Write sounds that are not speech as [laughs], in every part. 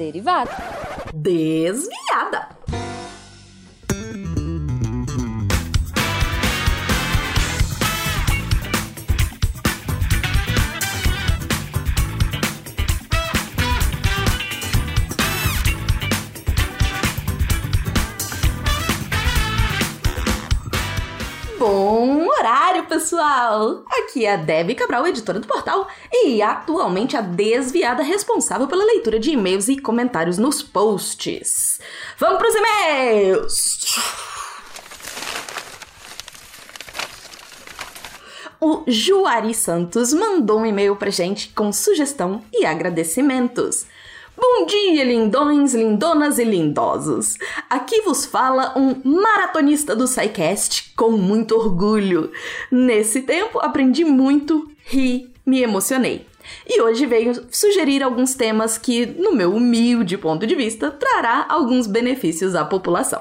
derivada, desviada. Pessoal! Aqui é a Debbie Cabral, editora do portal, e atualmente a desviada responsável pela leitura de e-mails e comentários nos posts. Vamos pros e-mails! O Juari Santos mandou um e-mail pra gente com sugestão e agradecimentos. Bom dia, lindões, lindonas e lindosos! Aqui vos fala um maratonista do SciCast com muito orgulho. Nesse tempo aprendi muito, ri, me emocionei. E hoje venho sugerir alguns temas que, no meu humilde ponto de vista, trará alguns benefícios à população.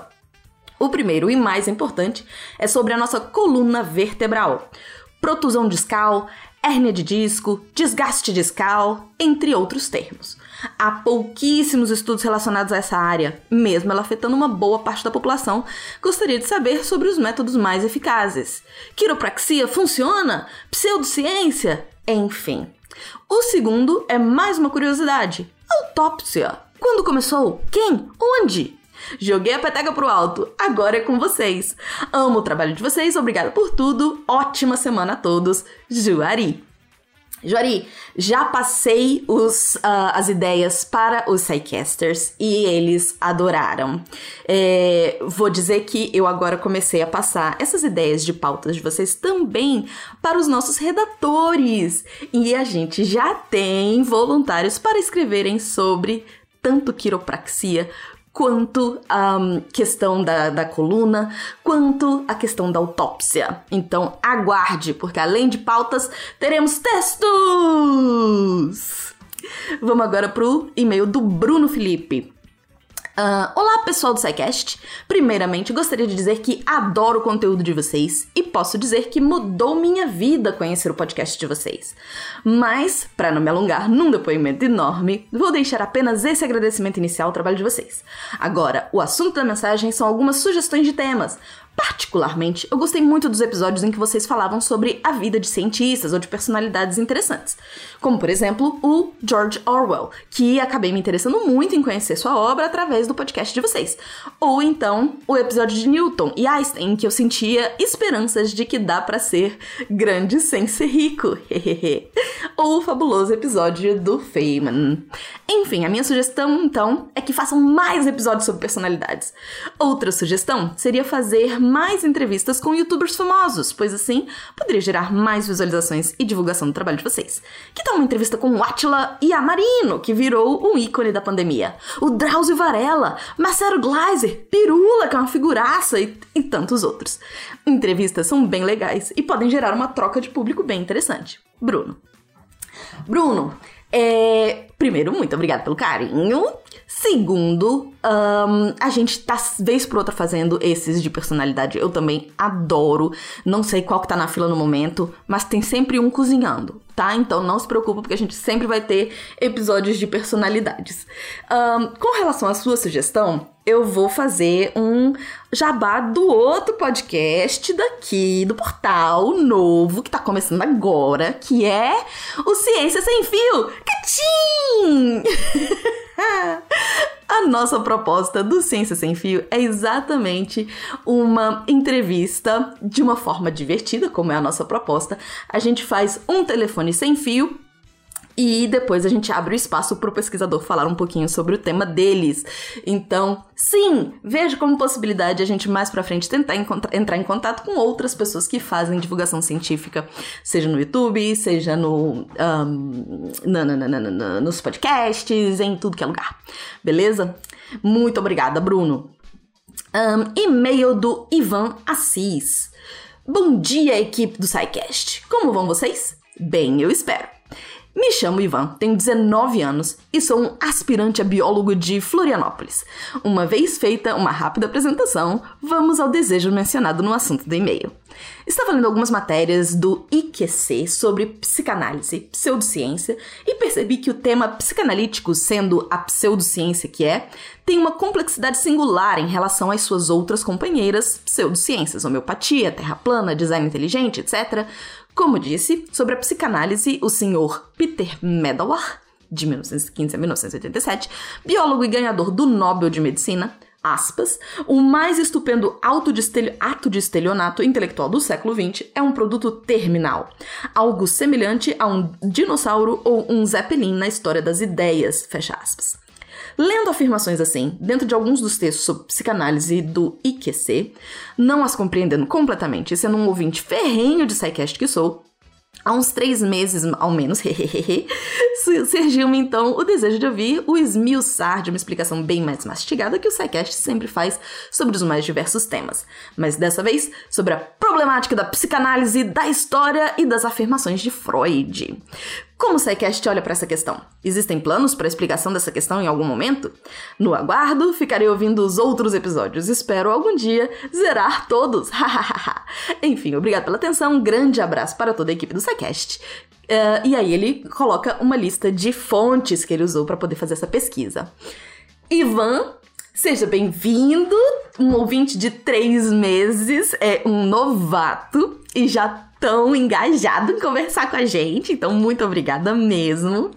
O primeiro e mais importante é sobre a nossa coluna vertebral. Protusão discal, hérnia de disco, desgaste discal, entre outros termos. Há pouquíssimos estudos relacionados a essa área, mesmo ela afetando uma boa parte da população. Gostaria de saber sobre os métodos mais eficazes. Quiropraxia funciona? Pseudociência? Enfim. O segundo é mais uma curiosidade: autópsia. Quando começou? Quem? Onde? Joguei a peteca pro alto, agora é com vocês. Amo o trabalho de vocês, obrigada por tudo. Ótima semana a todos. Juari. Juari, já passei os, uh, as ideias para os Psycasters e eles adoraram. É, vou dizer que eu agora comecei a passar essas ideias de pautas de vocês também para os nossos redatores. E a gente já tem voluntários para escreverem sobre tanto quiropraxia quanto a um, questão da, da coluna, quanto a questão da autópsia. Então aguarde, porque além de pautas, teremos textos! Vamos agora pro e-mail do Bruno Felipe. Uh, olá, pessoal do SciCast! Primeiramente, gostaria de dizer que adoro o conteúdo de vocês e posso dizer que mudou minha vida conhecer o podcast de vocês. Mas, para não me alongar num depoimento enorme, vou deixar apenas esse agradecimento inicial ao trabalho de vocês. Agora, o assunto da mensagem são algumas sugestões de temas, Particularmente, eu gostei muito dos episódios em que vocês falavam sobre a vida de cientistas ou de personalidades interessantes, como por exemplo o George Orwell, que acabei me interessando muito em conhecer sua obra através do podcast de vocês, ou então o episódio de Newton e Einstein, em que eu sentia esperanças de que dá para ser grande sem ser rico, [laughs] ou o fabuloso episódio do Feynman. Enfim, a minha sugestão então é que façam mais episódios sobre personalidades. Outra sugestão seria fazer mais entrevistas com youtubers famosos, pois assim poderia gerar mais visualizações e divulgação do trabalho de vocês. Que tal uma entrevista com o Atila Yamarino, que virou um ícone da pandemia? O Drauzio Varela, Marcelo Gleiser, Pirula, que é uma figuraça, e, e tantos outros. Entrevistas são bem legais e podem gerar uma troca de público bem interessante. Bruno. Bruno, é... primeiro, muito obrigada pelo carinho. Segundo, um, a gente tá vez por outra fazendo esses de personalidade. Eu também adoro. Não sei qual que tá na fila no momento, mas tem sempre um cozinhando, tá? Então não se preocupa, porque a gente sempre vai ter episódios de personalidades. Um, com relação à sua sugestão, eu vou fazer um jabá do outro podcast daqui, do portal novo, que tá começando agora, que é o Ciência Sem Fio. Catim! [laughs] [laughs] A nossa proposta do Ciência Sem Fio é exatamente uma entrevista de uma forma divertida, como é a nossa proposta. A gente faz um telefone sem fio e depois a gente abre o espaço para o pesquisador falar um pouquinho sobre o tema deles. Então, sim, vejo como possibilidade a gente mais para frente tentar entrar em contato com outras pessoas que fazem divulgação científica, seja no YouTube, seja no, um, na, na, na, nos podcasts, em tudo que é lugar. Beleza? Muito obrigada, Bruno. Um, e-mail do Ivan Assis. Bom dia, equipe do SciCast. Como vão vocês? Bem, eu espero. Me chamo Ivan, tenho 19 anos e sou um aspirante a biólogo de Florianópolis. Uma vez feita uma rápida apresentação, vamos ao desejo mencionado no assunto do e-mail. Estava lendo algumas matérias do IQC sobre psicanálise, pseudociência, e percebi que o tema psicanalítico, sendo a pseudociência que é, tem uma complexidade singular em relação às suas outras companheiras pseudociências, homeopatia, terra plana, design inteligente, etc., como disse, sobre a psicanálise, o senhor Peter Medawar, de 1915 a 1987, biólogo e ganhador do Nobel de Medicina, aspas, o mais estupendo ato de, ato de estelionato intelectual do século XX é um produto terminal, algo semelhante a um dinossauro ou um zeppelin na história das ideias, fecha aspas. Lendo afirmações assim, dentro de alguns dos textos sobre psicanálise do IQC, não as compreendendo completamente, sendo um ouvinte ferrenho de SciCast que sou, Há uns três meses, ao menos, [laughs] surgiu-me então o desejo de ouvir o esmiuçar de uma explicação bem mais mastigada que o SciCast sempre faz sobre os mais diversos temas, mas dessa vez sobre a problemática da psicanálise, da história e das afirmações de Freud. Como o SciCast olha para essa questão? Existem planos para explicação dessa questão em algum momento? No aguardo, ficarei ouvindo os outros episódios. Espero algum dia zerar todos. [laughs] Enfim, obrigado pela atenção. Um grande abraço para toda a equipe do SciCast. Uh, e aí ele coloca uma lista de fontes que ele usou para poder fazer essa pesquisa. Ivan Seja bem-vindo, um ouvinte de três meses, é um novato e já tão engajado em conversar com a gente, então muito obrigada mesmo.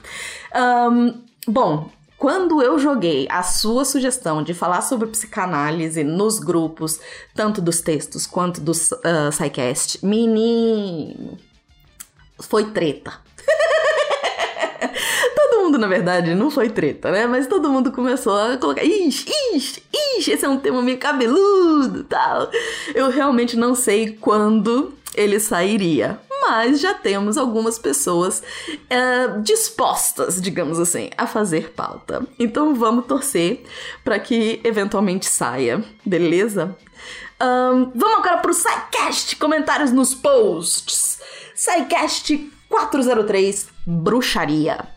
Um, bom, quando eu joguei a sua sugestão de falar sobre psicanálise nos grupos, tanto dos textos quanto do uh, SciCast, menino, foi treta. [laughs] todo mundo, na verdade, não foi treta, né? Mas todo mundo começou a colocar, ixi, ixi, ixi, esse é um tema meio cabeludo tal. Eu realmente não sei quando ele sairia. Mas já temos algumas pessoas é, dispostas, digamos assim, a fazer pauta. Então vamos torcer para que eventualmente saia, beleza? Um, vamos agora pro SciCast, comentários nos posts. SciCast 403, Bruxaria.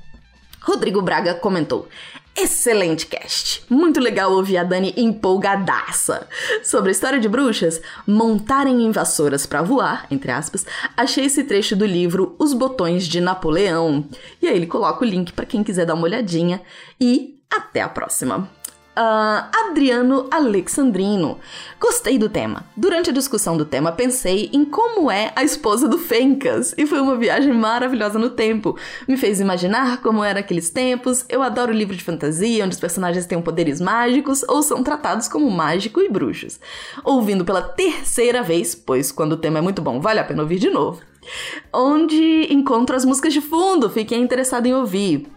Rodrigo Braga comentou: Excelente cast! Muito legal ouvir a Dani empolgadaça. Sobre a história de bruxas, montarem em vassouras para voar, entre aspas, achei esse trecho do livro Os Botões de Napoleão. E aí ele coloca o link para quem quiser dar uma olhadinha. E até a próxima! Uh, Adriano Alexandrino. Gostei do tema. Durante a discussão do tema, pensei em como é a esposa do Fencas e foi uma viagem maravilhosa no tempo. Me fez imaginar como eram aqueles tempos. Eu adoro livro de fantasia onde os personagens têm poderes mágicos ou são tratados como mágico e bruxos. Ouvindo pela terceira vez, pois quando o tema é muito bom, vale a pena ouvir de novo. Onde encontro as músicas de fundo, fiquei interessado em ouvir.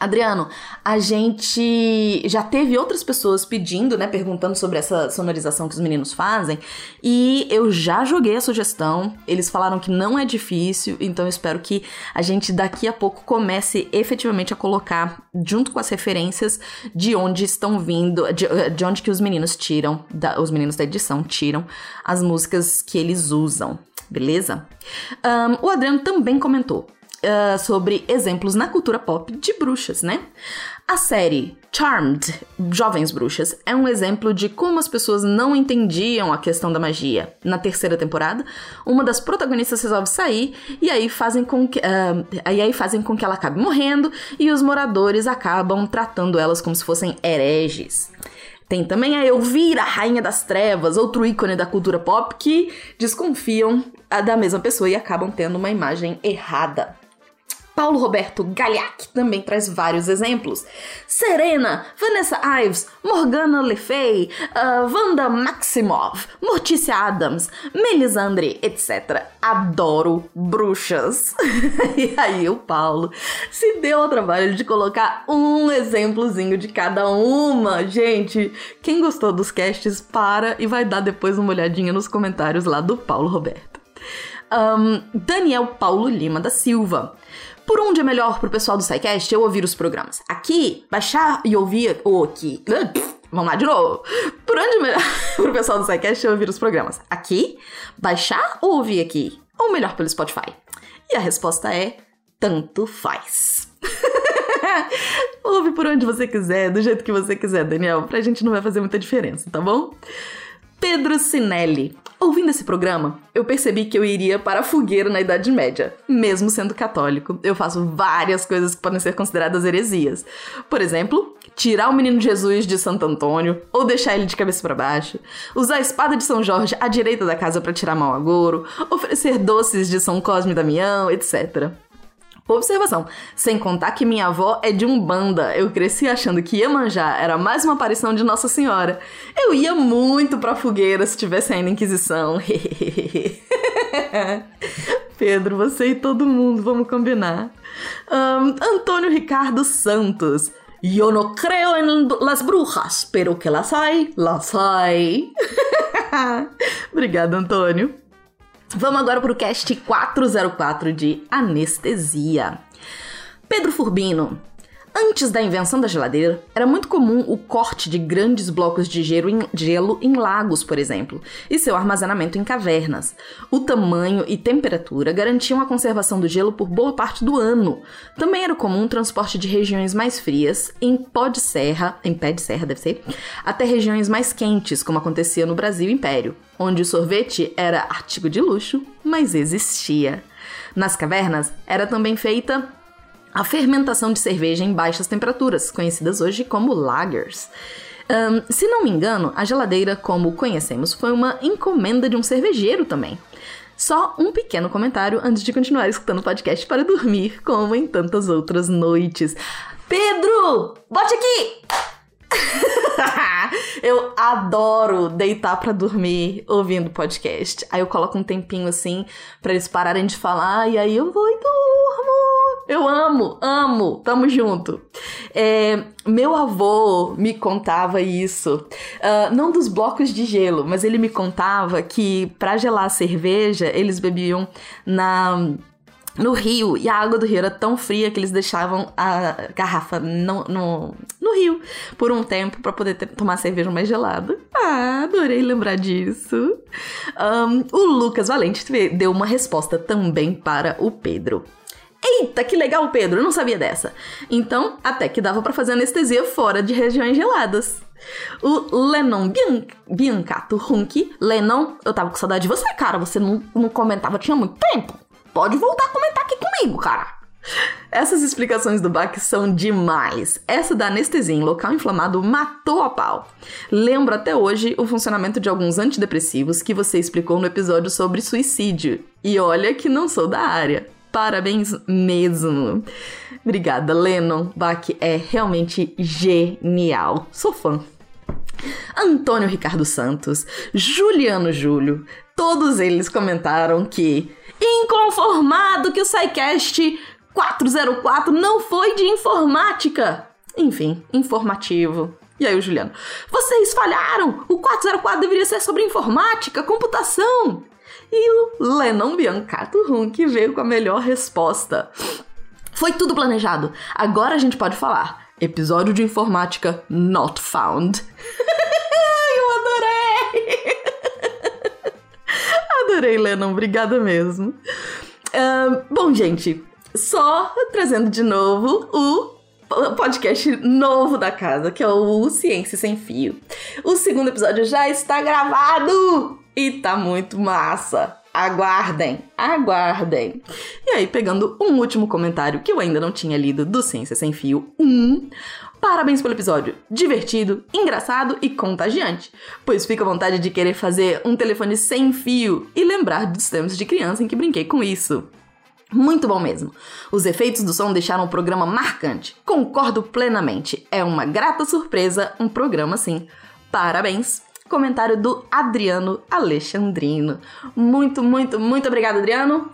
Adriano, a gente já teve outras pessoas pedindo, né, perguntando sobre essa sonorização que os meninos fazem, e eu já joguei a sugestão. Eles falaram que não é difícil, então eu espero que a gente daqui a pouco comece efetivamente a colocar junto com as referências de onde estão vindo, de, de onde que os meninos tiram, da, os meninos da edição tiram as músicas que eles usam, beleza? Um, o Adriano também comentou uh, sobre exemplos na cultura pop de bruxas, né? A série Charmed, Jovens Bruxas, é um exemplo de como as pessoas não entendiam a questão da magia. Na terceira temporada, uma das protagonistas resolve sair e aí fazem com que, uh, e aí fazem com que ela acabe morrendo e os moradores acabam tratando elas como se fossem hereges. Tem também a Elvira, Rainha das Trevas, outro ícone da cultura pop, que desconfiam da mesma pessoa e acabam tendo uma imagem errada. Paulo Roberto Galiac também traz vários exemplos. Serena, Vanessa Ives, Morgana Le Fay, uh, Wanda Maximoff, Morticia Adams, Melisandre, etc. Adoro bruxas. [laughs] e aí o Paulo se deu ao trabalho de colocar um exemplozinho de cada uma. Gente, quem gostou dos casts, para e vai dar depois uma olhadinha nos comentários lá do Paulo Roberto. Um, Daniel Paulo Lima da Silva. Por onde é melhor pro pessoal do SciCast eu ouvir os programas? Aqui, baixar e ouvir. Ou aqui. Vamos lá de novo. Por onde é melhor [laughs] pro pessoal do SciCast eu ouvir os programas? Aqui, baixar ou ouvir aqui? Ou melhor pelo Spotify? E a resposta é tanto faz. [laughs] Ouve por onde você quiser, do jeito que você quiser, Daniel. Pra gente não vai fazer muita diferença, tá bom? Pedro Sinelli. Ouvindo esse programa, eu percebi que eu iria para a fogueira na Idade Média. Mesmo sendo católico, eu faço várias coisas que podem ser consideradas heresias. Por exemplo, tirar o menino Jesus de Santo Antônio ou deixar ele de cabeça para baixo, usar a espada de São Jorge à direita da casa para tirar mau agouro, oferecer doces de São Cosme e Damião, etc. Observação, sem contar que minha avó é de Umbanda. Eu cresci achando que Iemanjá era mais uma aparição de Nossa Senhora. Eu ia muito pra fogueira se tivesse ainda Inquisição. [laughs] Pedro, você e todo mundo, vamos combinar. Um, Antônio Ricardo Santos. Eu não creio em las brujas, pero que las hay, las hay. [laughs] Obrigada, Antônio. Vamos agora para o cast 404 de anestesia. Pedro Furbino. Antes da invenção da geladeira, era muito comum o corte de grandes blocos de gelo em, lagos, por exemplo, e seu armazenamento em cavernas. O tamanho e temperatura garantiam a conservação do gelo por boa parte do ano. Também era comum o transporte de regiões mais frias em pó de serra, em pé de serra deve ser, até regiões mais quentes, como acontecia no Brasil Império, onde o sorvete era artigo de luxo, mas existia. Nas cavernas era também feita a fermentação de cerveja em baixas temperaturas, conhecidas hoje como lagers. Um, se não me engano, a geladeira, como conhecemos, foi uma encomenda de um cervejeiro também. Só um pequeno comentário antes de continuar escutando o podcast para dormir, como em tantas outras noites. Pedro, bote aqui! [laughs] eu adoro deitar para dormir ouvindo podcast. Aí eu coloco um tempinho assim para eles pararem de falar e aí eu vou e durmo. Eu amo, amo, tamo junto. É, meu avô me contava isso, uh, não dos blocos de gelo, mas ele me contava que para gelar a cerveja eles bebiam na no rio e a água do rio era tão fria que eles deixavam a garrafa no, no, no rio por um tempo para poder ter, tomar cerveja mais gelada. Ah, adorei lembrar disso. Um, o Lucas Valente deu uma resposta também para o Pedro. Eita, que legal, Pedro, eu não sabia dessa. Então, até que dava para fazer anestesia fora de regiões geladas. O Lennon Bian Biancato Hunky. Lennon, eu tava com saudade de você, cara. Você não, não comentava tinha muito tempo. Pode voltar a comentar aqui comigo, cara. Essas explicações do Bach são demais. Essa da anestesia em local inflamado matou a pau. Lembro até hoje o funcionamento de alguns antidepressivos que você explicou no episódio sobre suicídio. E olha que não sou da área. Parabéns mesmo. Obrigada, Lennon. Bach é realmente genial. Sou fã. Antônio Ricardo Santos, Juliano Júlio, todos eles comentaram que, inconformado que o SciCast 404 não foi de informática. Enfim, informativo. E aí o Juliano, vocês falharam! O 404 deveria ser sobre informática, computação. E o Lennon Biancato Hunk veio com a melhor resposta. Foi tudo planejado. Agora a gente pode falar. Episódio de informática not found. [laughs] Eu adorei! [laughs] adorei, Lennon. Obrigada mesmo. Uh, bom, gente, só trazendo de novo o podcast novo da casa, que é o Ciência Sem Fio. O segundo episódio já está gravado! E tá muito massa. Aguardem, aguardem. E aí, pegando um último comentário que eu ainda não tinha lido do Ciência Sem Fio 1. Parabéns pelo episódio. Divertido, engraçado e contagiante. Pois fica à vontade de querer fazer um telefone sem fio e lembrar dos tempos de criança em que brinquei com isso. Muito bom mesmo. Os efeitos do som deixaram o programa marcante. Concordo plenamente. É uma grata surpresa um programa assim. Parabéns. Comentário do Adriano Alexandrino. Muito, muito, muito obrigada, Adriano.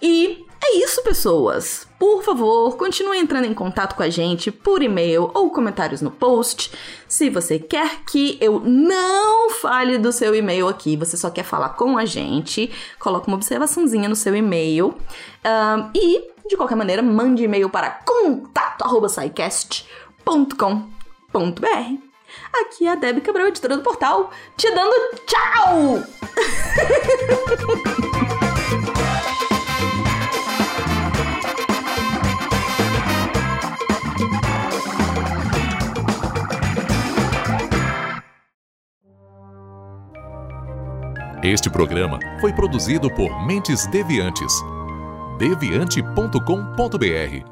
E é isso, pessoas. Por favor, continue entrando em contato com a gente por e-mail ou comentários no post. Se você quer que eu não fale do seu e-mail aqui, você só quer falar com a gente, coloca uma observaçãozinha no seu e-mail. Um, e, de qualquer maneira, mande e-mail para contato.com.br. Aqui é a Debbie Cabral, editora do Portal, te dando tchau! Este programa foi produzido por Mentes Deviantes. deviante.com.br